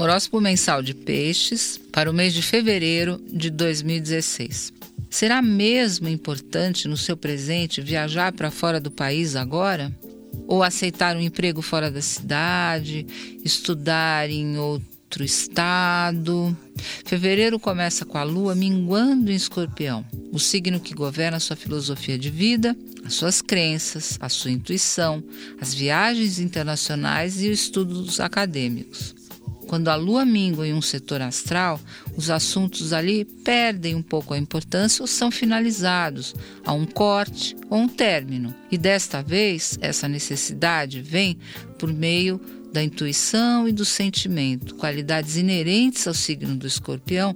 Horóscopo mensal de Peixes para o mês de fevereiro de 2016. Será mesmo importante no seu presente viajar para fora do país agora? Ou aceitar um emprego fora da cidade, estudar em outro estado? Fevereiro começa com a lua minguando em escorpião, o signo que governa sua filosofia de vida, as suas crenças, a sua intuição, as viagens internacionais e os estudos acadêmicos. Quando a lua mingua em um setor astral, os assuntos ali perdem um pouco a importância ou são finalizados a um corte ou um término. E desta vez, essa necessidade vem por meio da intuição e do sentimento, qualidades inerentes ao signo do escorpião,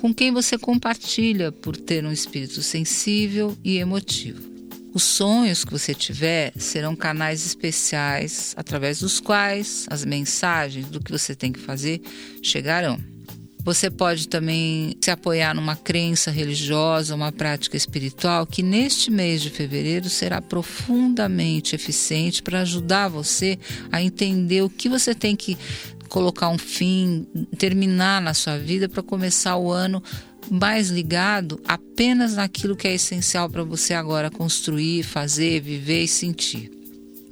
com quem você compartilha por ter um espírito sensível e emotivo. Os sonhos que você tiver serão canais especiais através dos quais as mensagens do que você tem que fazer chegarão. Você pode também se apoiar numa crença religiosa, uma prática espiritual que neste mês de fevereiro será profundamente eficiente para ajudar você a entender o que você tem que colocar um fim, terminar na sua vida para começar o ano mais ligado apenas naquilo que é essencial para você agora construir, fazer, viver e sentir.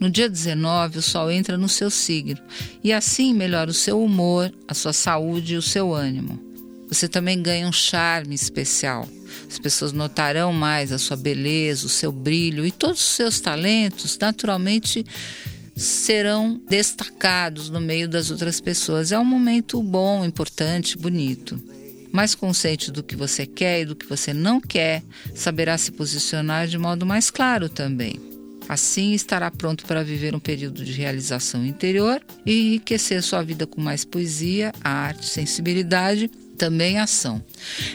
No dia 19, o Sol entra no seu signo e assim melhora o seu humor, a sua saúde e o seu ânimo. Você também ganha um charme especial. As pessoas notarão mais a sua beleza, o seu brilho e todos os seus talentos, naturalmente serão destacados no meio das outras pessoas. É um momento bom, importante, bonito mais consciente do que você quer e do que você não quer, saberá se posicionar de modo mais claro também. Assim, estará pronto para viver um período de realização interior e enriquecer sua vida com mais poesia, arte, sensibilidade também ação.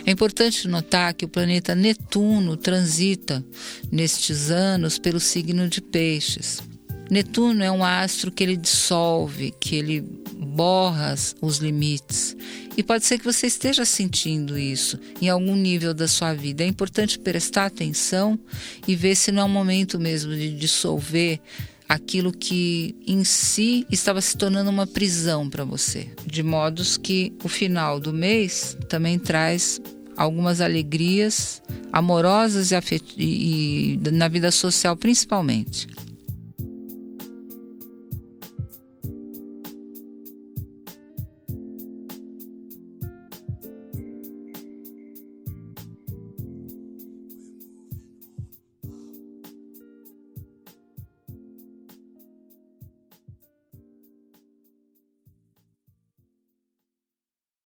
É importante notar que o planeta Netuno transita nestes anos pelo signo de Peixes. Netuno é um astro que ele dissolve, que ele borra os limites. E pode ser que você esteja sentindo isso em algum nível da sua vida. É importante prestar atenção e ver se não é o momento mesmo de dissolver aquilo que em si estava se tornando uma prisão para você. De modos que o final do mês também traz algumas alegrias amorosas e, e na vida social principalmente.